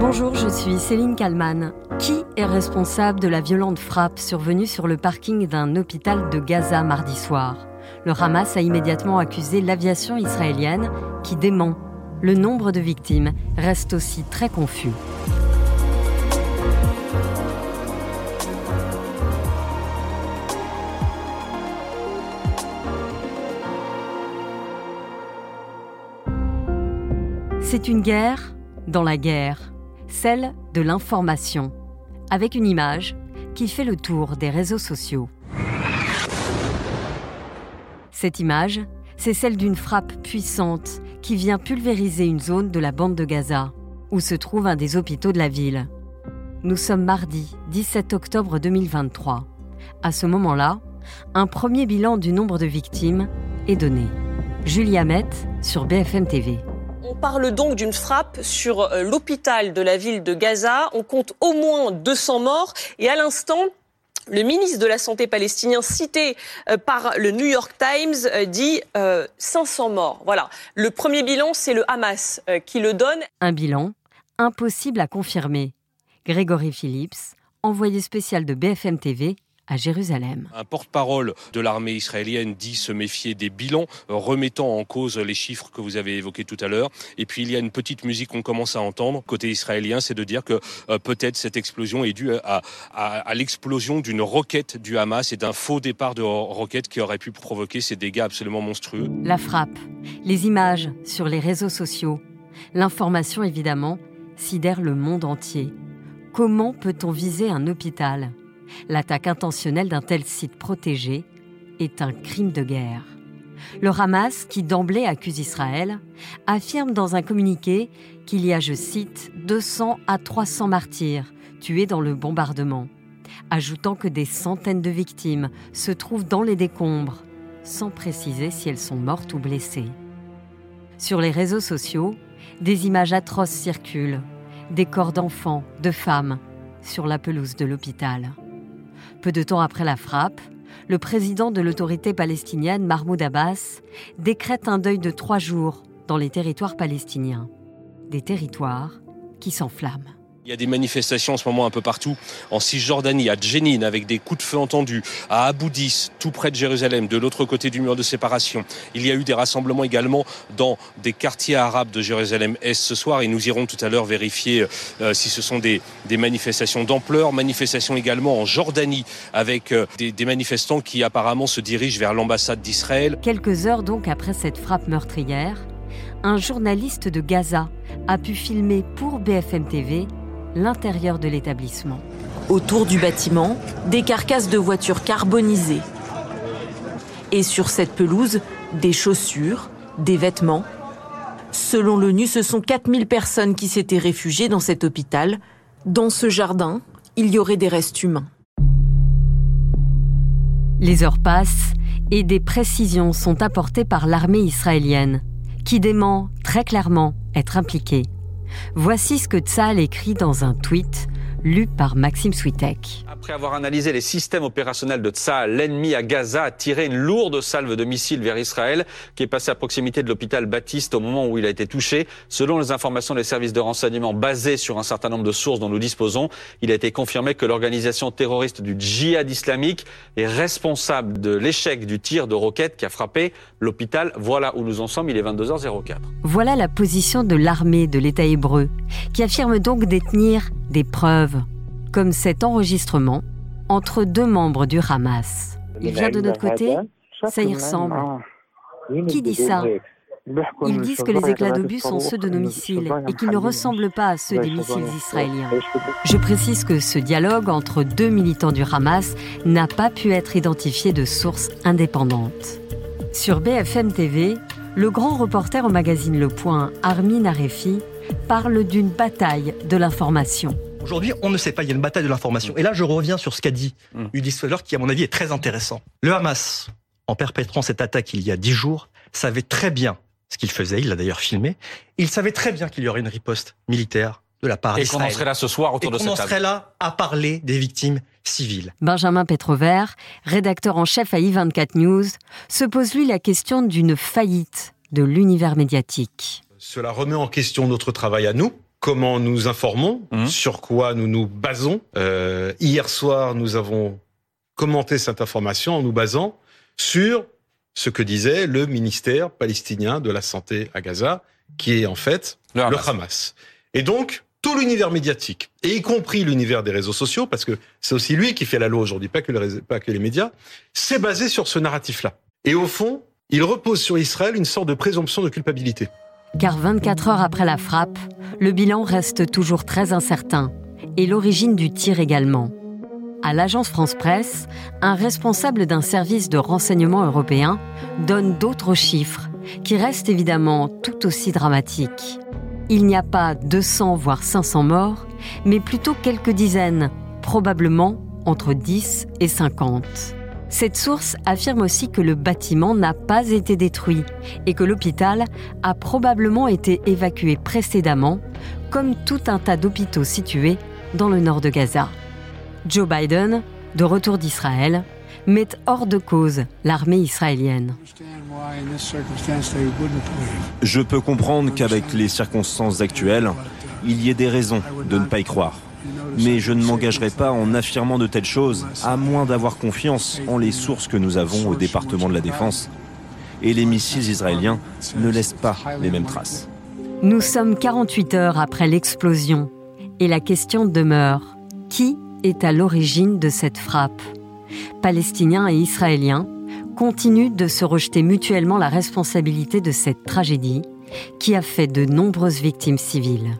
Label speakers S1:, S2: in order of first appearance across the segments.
S1: Bonjour, je suis Céline Kalman. Qui est responsable de la violente frappe survenue sur le parking d'un hôpital de Gaza mardi soir? Le Hamas a immédiatement accusé l'aviation israélienne qui dément. Le nombre de victimes reste aussi très confus. C'est une guerre dans la guerre, celle de l'information, avec une image qui fait le tour des réseaux sociaux. Cette image, c'est celle d'une frappe puissante qui vient pulvériser une zone de la bande de Gaza, où se trouve un des hôpitaux de la ville. Nous sommes mardi 17 octobre 2023. À ce moment-là, un premier bilan du nombre de victimes est donné. Julia Met sur BFM TV.
S2: On parle donc d'une frappe sur euh, l'hôpital de la ville de Gaza. On compte au moins 200 morts. Et à l'instant, le ministre de la Santé palestinien, cité euh, par le New York Times, euh, dit 500 morts. Voilà. Le premier bilan, c'est le Hamas qui le donne.
S1: Un bilan impossible à confirmer. Grégory Phillips, envoyé spécial de BFM TV Jérusalem.
S3: Un porte-parole de l'armée israélienne dit se méfier des bilans, remettant en cause les chiffres que vous avez évoqués tout à l'heure. Et puis il y a une petite musique qu'on commence à entendre côté israélien, c'est de dire que euh, peut-être cette explosion est due à, à l'explosion d'une roquette du Hamas et d'un faux départ de roquette qui aurait pu provoquer ces dégâts absolument monstrueux.
S1: La frappe, les images sur les réseaux sociaux, l'information évidemment sidère le monde entier. Comment peut-on viser un hôpital? L'attaque intentionnelle d'un tel site protégé est un crime de guerre. Le Hamas, qui d'emblée accuse Israël, affirme dans un communiqué qu'il y a, je cite, 200 à 300 martyrs tués dans le bombardement, ajoutant que des centaines de victimes se trouvent dans les décombres, sans préciser si elles sont mortes ou blessées. Sur les réseaux sociaux, des images atroces circulent, des corps d'enfants, de femmes, sur la pelouse de l'hôpital. Peu de temps après la frappe, le président de l'autorité palestinienne, Mahmoud Abbas, décrète un deuil de trois jours dans les territoires palestiniens. Des territoires qui s'enflamment.
S3: Il y a des manifestations en ce moment un peu partout, en Cisjordanie, à Djenin, avec des coups de feu entendus, à Aboudis, tout près de Jérusalem, de l'autre côté du mur de séparation. Il y a eu des rassemblements également dans des quartiers arabes de Jérusalem-Est ce soir, et nous irons tout à l'heure vérifier euh, si ce sont des, manifestations d'ampleur. Manifestations également en Jordanie, avec euh, des, des manifestants qui apparemment se dirigent vers l'ambassade d'Israël.
S1: Quelques heures donc après cette frappe meurtrière, un journaliste de Gaza a pu filmer pour BFM TV l'intérieur de l'établissement.
S4: Autour du bâtiment, des carcasses de voitures carbonisées. Et sur cette pelouse, des chaussures, des vêtements. Selon l'ONU, ce sont 4000 personnes qui s'étaient réfugiées dans cet hôpital. Dans ce jardin, il y aurait des restes humains.
S1: Les heures passent et des précisions sont apportées par l'armée israélienne, qui dément très clairement être impliquée. Voici ce que Tzal écrit dans un tweet lu par Maxime Switek.
S5: Après avoir analysé les systèmes opérationnels de Tsahal, l'ennemi à Gaza a tiré une lourde salve de missiles vers Israël, qui est passé à proximité de l'hôpital Baptiste au moment où il a été touché. Selon les informations des services de renseignement basées sur un certain nombre de sources dont nous disposons, il a été confirmé que l'organisation terroriste du djihad islamique est responsable de l'échec du tir de roquette qui a frappé l'hôpital. Voilà où nous en sommes, il est 22h04.
S1: Voilà la position de l'armée de l'État hébreu, qui affirme donc détenir des preuves, comme cet enregistrement entre deux membres du Hamas. Il vient de notre côté Ça y ressemble. Qui dit ça ils disent que les éclats d'obus sont ceux de nos missiles et qu'ils ne ressemblent pas à ceux des missiles israéliens. Je précise que ce dialogue entre deux militants du Hamas n'a pas pu être identifié de source indépendante. Sur BFM TV, le grand reporter au magazine Le Point, Armin Arefi, parle d'une bataille de l'information.
S6: Aujourd'hui, on ne sait pas, il y a une bataille de l'information. Et là, je reviens sur ce qu'a dit mm. Ulysse qui, à mon avis, est très intéressant. Le Hamas, en perpétrant cette attaque il y a dix jours, savait très bien ce qu'il faisait, il l'a d'ailleurs filmé. Il savait très bien qu'il y aurait une riposte militaire de la part d'Israël.
S5: Et qu'on en serait là ce soir autour de cette table.
S6: on serait là à parler des victimes civiles.
S1: Benjamin Petrover, rédacteur en chef à i24 News, se pose lui la question d'une faillite de l'univers médiatique.
S7: Cela remet en question notre travail à nous, comment nous informons,
S5: Mhm.
S7: sur quoi nous nous basons. Euh, hier soir, nous avons commenté cette information en nous basant sur ce que disait le ministère palestinien de la Santé à Gaza, qui est en fait
S5: Le
S7: le
S5: Hamas.
S7: Et donc, tout l'univers médiatique, et y compris l'univers des réseaux sociaux, parce que c'est aussi lui qui fait la loi aujourd'hui, pas que, les réseaux- pas que les médias, c'est basé sur ce narratif-là. Et au fond, il repose sur Israël une sorte de présomption de culpabilité.
S1: Car 24 heures après la frappe, le bilan reste toujours très incertain, et l'origine du tir également. À l'agence France Presse, un responsable d'un service de renseignement européen donne d'autres chiffres, qui restent évidemment tout aussi dramatiques. Il n'y a pas 200 voire 500 morts, mais plutôt quelques dizaines, probablement entre 10 et 50. Cette source affirme aussi que le bâtiment n'a pas été détruit et que l'hôpital a probablement été évacué précédemment, comme tout un tas d'hôpitaux situés dans le nord de Gaza. Joe Biden, de retour d'Israël, met hors de cause l'armée israélienne.
S8: Je peux comprendre qu'avec les circonstances actuelles, il y ait des raisons de ne pas y croire. Mais je ne m'engagerai pas en affirmant de telles choses, à moins d'avoir confiance en les sources que nous avons au département de la Défense. Et les missiles israéliens ne laissent pas les mêmes traces.
S1: Nous sommes 48 heures après l'explosion et la question demeure qui est à l'origine de cette frappe? Palestiniens et Israéliens continuent de se rejeter mutuellement la responsabilité de cette tragédie qui a fait de nombreuses victimes civiles.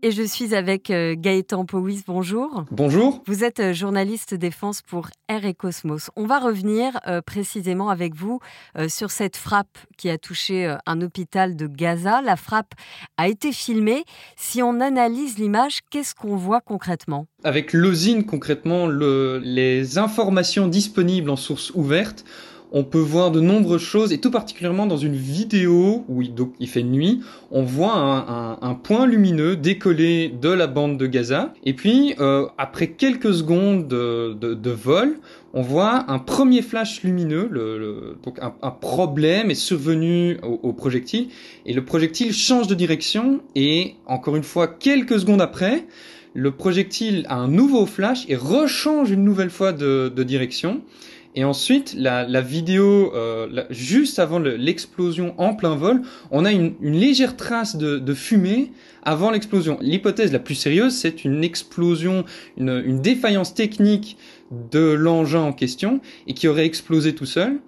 S1: Et je suis avec euh, Gaëtan Powys, bonjour.
S9: Bonjour.
S1: Vous êtes euh, journaliste défense pour Air et Cosmos. On va revenir euh, précisément avec vous sur cette frappe qui a touché un hôpital de Gaza. La frappe a été filmée. Si on analyse l'image, qu'est-ce qu'on voit concrètement?
S9: Avec l'osine, concrètement, le- les informations disponibles en source ouverte, on peut voir de nombreuses choses, et tout particulièrement dans une vidéo où il, fait nuit, on voit un, point lumineux décoller de la bande de Gaza, et puis euh, après quelques secondes de, vol, on voit un premier flash lumineux, le, le- donc un, un problème est survenu au, au projectile, et le projectile change de direction, et encore une fois, quelques secondes après, le projectile a un nouveau flash et rechange une nouvelle fois de, de direction. Et ensuite, la, vidéo, euh, juste avant le- l'explosion en plein vol, on a une, légère trace de, fumée avant l'explosion. L'hypothèse la plus sérieuse, c'est une explosion, une, défaillance technique de l'engin en question et qui aurait explosé tout seul.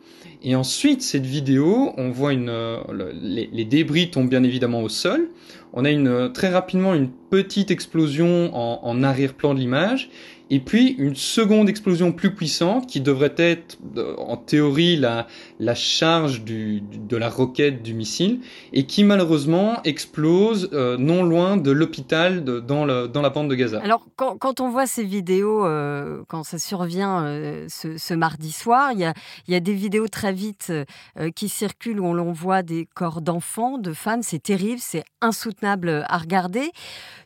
S9: Et ensuite, cette vidéo, on voit euh, le- les, débris tombent bien évidemment au sol. On a euh, très rapidement une petite explosion en arrière-plan de l'image. Et puis une seconde explosion plus puissante qui devrait être euh, en théorie la, la charge du, de la roquette du missile et qui malheureusement explose euh, non loin de l'hôpital dans, dans la bande de Gaza.
S1: Alors, quand, quand on voit ces vidéos, euh, quand ça survient ce, mardi soir, il y a, y a des vidéos très vite qui circulent où l'on voit des corps d'enfants, de femmes. C'est terrible, c'est insoutenable à regarder.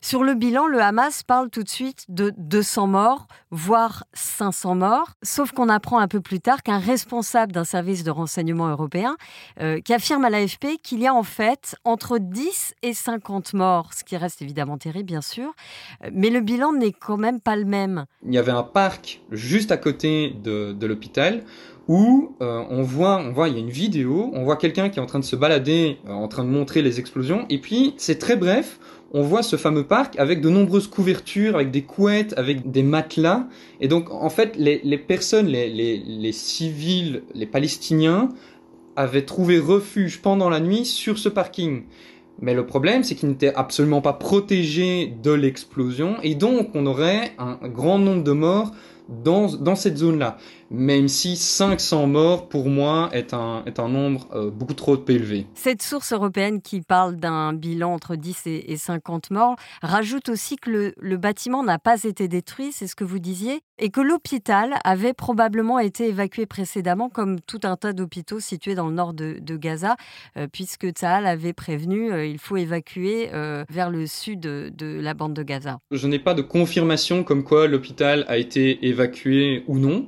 S1: Sur le bilan, le Hamas parle tout de suite de 200 morts, voire 500 morts. Sauf qu'on apprend un peu plus tard qu'un responsable d'un service de renseignement européen euh, qui affirme à l'AFP qu'il y a en fait entre 10 et 50 morts, ce qui reste évidemment terrible, bien sûr. Mais le bilan n'est quand même pas le même.
S9: Il y avait un parc juste à côté de l'hôpital où euh, on voit, on voit, il y a une vidéo, on voit quelqu'un qui est en train de se balader, euh, en train de montrer les explosions, et puis c'est très bref, on voit ce fameux parc avec de nombreuses couvertures, avec des couettes, avec des matelas, et donc en fait les, les personnes, les, les, les civils, les Palestiniens avaient trouvé refuge pendant la nuit sur ce parking. Mais le problème, c'est qu'ils n'étaient absolument pas protégés de l'explosion, et donc on aurait un grand nombre de morts dans, dans cette zone-là. Même si 500 morts, pour moi, est un, est un nombre euh, beaucoup trop élevé.
S1: Cette source européenne qui parle d'un bilan entre 10 et et 50 morts rajoute aussi que le, le bâtiment n'a pas été détruit, c'est ce que vous disiez, et que l'hôpital avait probablement été évacué précédemment, comme tout un tas d'hôpitaux situés dans le nord de, de Gaza, euh, puisque Tsahal avait prévenu euh, il faut évacuer euh, vers le sud de, de la bande de Gaza.
S9: Je n'ai pas de confirmation comme quoi l'hôpital a été évacué ou non.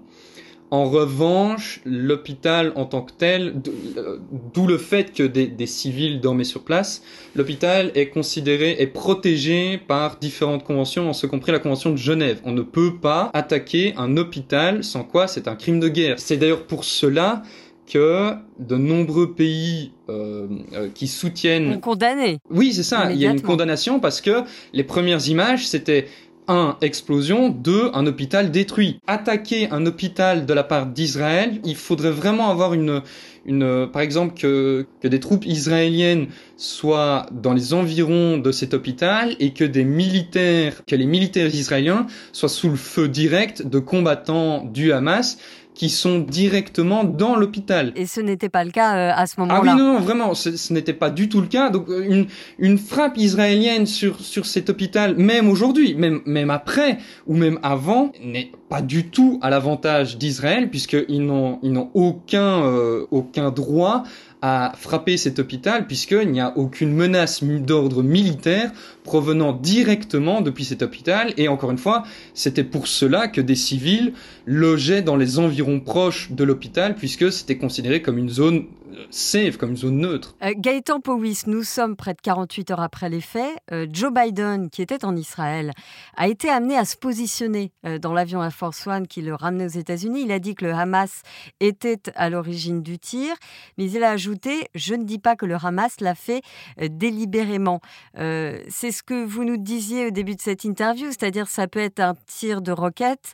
S9: En revanche, l'hôpital en tant que tel, euh, d'où le fait que des, des, civils dormaient sur place, l'hôpital est considéré, est protégé par différentes conventions, en ce compris la convention de Genève. On ne peut pas attaquer un hôpital sans quoi c'est un crime de guerre. C'est d'ailleurs pour cela que de nombreux pays euh, euh, qui soutiennent...
S1: Condamné.
S9: Oui, c'est ça. Il y a une condamnation parce que les premières images, c'était un, explosion, deux, un hôpital détruit. Attaquer un hôpital de la part d'Israël, il faudrait vraiment avoir une, une, par exemple, que, que des troupes israéliennes soient dans les environs de cet hôpital et que des militaires, que les militaires israéliens soient sous le feu direct de combattants du Hamas qui sont directement dans l'hôpital.
S1: Et ce n'était pas le cas euh, à ce moment-là.
S9: Ah oui, non, non vraiment, ce, n'était pas du tout le cas. Donc euh, une, une frappe israélienne sur, sur cet hôpital, même aujourd'hui, même, même après, ou même avant, n'est pas du tout à l'avantage d'Israël, puisqu'ils n'ont, ils n'ont aucun, euh, aucun droit à frapper cet hôpital puisqu'il n'y a aucune menace d'ordre militaire provenant directement depuis cet hôpital et encore une fois c'était pour cela que des civils logeaient dans les environs proches de l'hôpital puisque c'était considéré comme une zone safe, comme une zone neutre.
S1: Euh, Gaëtan Powys, nous sommes près de 48 heures après les faits. Euh, Joe Biden, qui était en Israël, a été amené à se positionner euh, dans l'avion Air Force One qui le ramenait aux États-Unis. Il a dit que le Hamas était à l'origine du tir, mais il a ajouté Je ne dis pas que le Hamas l'a fait délibérément. C'est ce que vous nous disiez au début de cette interview, c'est-à-dire ça peut être un tir de roquette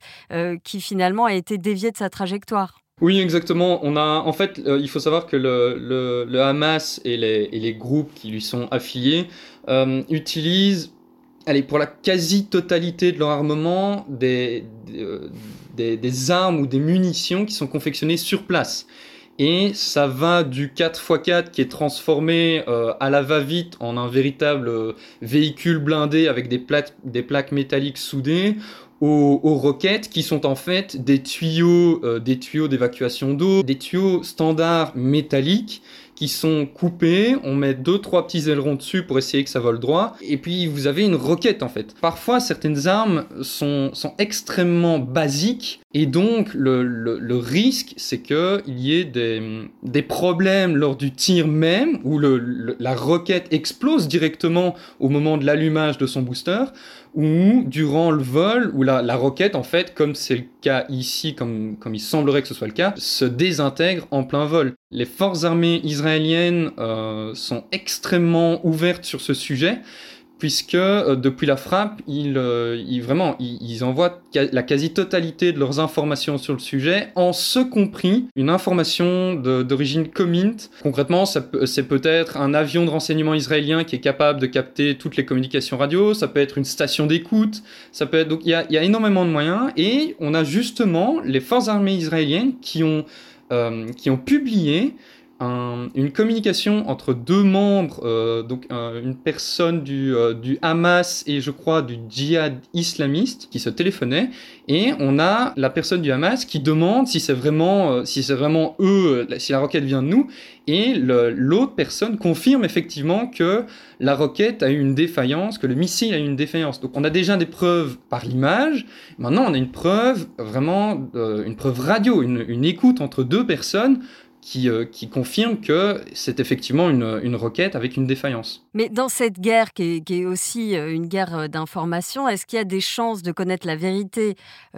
S1: qui finalement a été dévié de sa trajectoire.
S9: Oui, exactement. En fait, euh, il faut savoir que le, Hamas et les, groupes qui lui sont affiliés euh, utilisent, allez, pour la quasi-totalité de leur armement, euh, des, armes ou des munitions qui sont confectionnées sur place. Et ça va du 4x4 qui est transformé à la va-vite en un véritable véhicule blindé avec des, plaques, des plaques métalliques soudées, aux, roquettes qui sont en fait des tuyaux, euh, des tuyaux d'évacuation d'eau, des tuyaux standards métalliques qui sont coupés, on met deux trois petits ailerons dessus pour essayer que ça vole droit, et puis vous avez une roquette en fait. Parfois certaines armes sont, sont extrêmement basiques, et donc le, le, risque c'est qu'il y ait des, des problèmes lors du tir même, où le, la roquette explose directement au moment de l'allumage de son booster, ou durant le vol, où la, la roquette, en fait, comme c'est le cas ici, comme, comme il semblerait que ce soit le cas, se désintègre en plein vol. Les forces armées israéliennes euh, sont extrêmement ouvertes sur ce sujet puisque euh, depuis la frappe, ils, euh, vraiment, ils, envoient la quasi-totalité de leurs informations sur le sujet, en ce compris une information d'origine Comint. Concrètement, c'est peut-être un avion de renseignement israélien qui est capable de capter toutes les communications radio, ça peut être une station d'écoute, ça peut être... Donc il y a, y a, énormément de moyens, et on a justement les forces armées israéliennes qui ont, euh, qui ont publié une communication entre deux membres, euh, donc une personne du, euh, du, Hamas et je crois du djihad islamiste qui se téléphonaient et on a la personne du Hamas qui demande si c'est vraiment, euh, si vraiment eux, si la roquette vient de nous et l'autre personne confirme effectivement que la roquette a eu une défaillance, que le missile a eu une défaillance. Donc on a déjà des preuves par l'image, maintenant on a une preuve vraiment, une preuve radio, une, une écoute entre deux personnes qui, euh, qui confirme que c'est effectivement une, une, requête avec une défaillance.
S1: Mais dans cette guerre qui est, qui est aussi euh, une guerre euh, d'information, est-ce qu'il y a des chances de connaître la vérité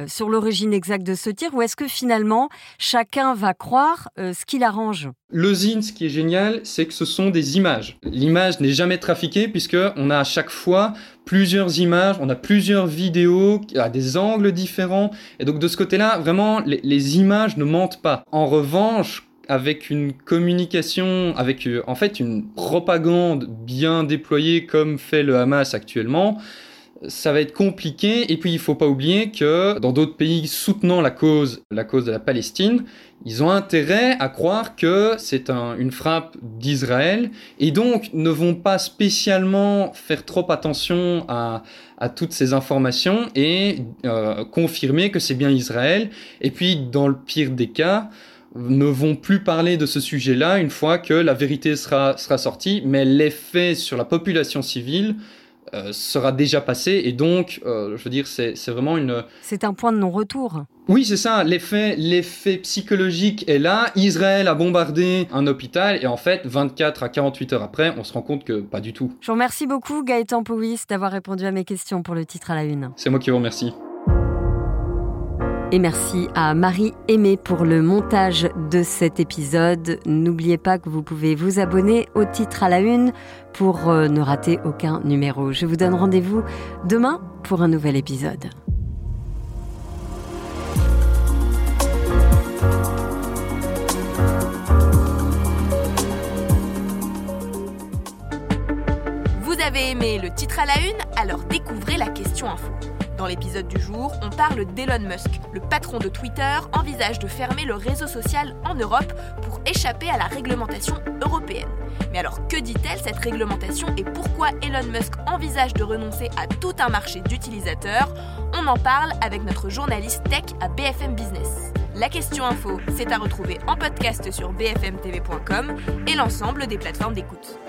S1: sur l'origine exacte de ce tir ou est-ce que finalement chacun va croire ce qu'il arrange
S9: Le ZIN, ce qui est génial, c'est que ce sont des images. L'image n'est jamais trafiquée puisqu'on a à chaque fois plusieurs images, on a plusieurs vidéos à des angles différents. Et donc de ce côté-là, vraiment, les, les images ne mentent pas. En revanche, avec une communication, avec euh, en fait une propagande bien déployée comme fait le Hamas actuellement, ça va être compliqué. Et puis il faut pas oublier que dans d'autres pays soutenant la cause, la cause de la Palestine, ils ont intérêt à croire que c'est une frappe d'Israël et donc ne vont pas spécialement faire trop attention à, à toutes ces informations et euh, confirmer que c'est bien Israël. Et puis dans le pire des cas, ne vont plus parler de ce sujet-là une fois que la vérité sera, sera sortie, mais l'effet sur la population civile euh, sera déjà passé et donc, euh, je veux dire, c'est vraiment une...
S1: C'est un point de non-retour.
S9: Oui, c'est ça. L'effet, psychologique est là. Israël a bombardé un hôpital et en fait, 24 à 48 heures après, on se rend compte que pas du tout.
S1: Je vous remercie beaucoup, Gaëtan Powis, d'avoir répondu à mes questions pour le titre à la une.
S9: C'est moi qui vous remercie.
S1: Et merci à Marie Aimée pour le montage de cet épisode. N'oubliez pas que vous pouvez vous abonner au titre à la une pour euh, ne rater aucun numéro. Je vous donne rendez-vous demain pour un nouvel épisode.
S10: Vous avez aimé le titre à la une Alors découvrez la question info. Dans l'épisode du jour, on parle d'Elon Musk. Le patron de Twitter envisage de fermer le réseau social en Europe pour échapper à la réglementation européenne. Mais alors que dit-elle cette réglementation et pourquoi Elon Musk envisage de renoncer à tout un marché d'utilisateurs? On en parle avec notre journaliste tech à BFM Business. La question info, c'est à retrouver en podcast sur bfmtv.com et l'ensemble des plateformes d'écoute.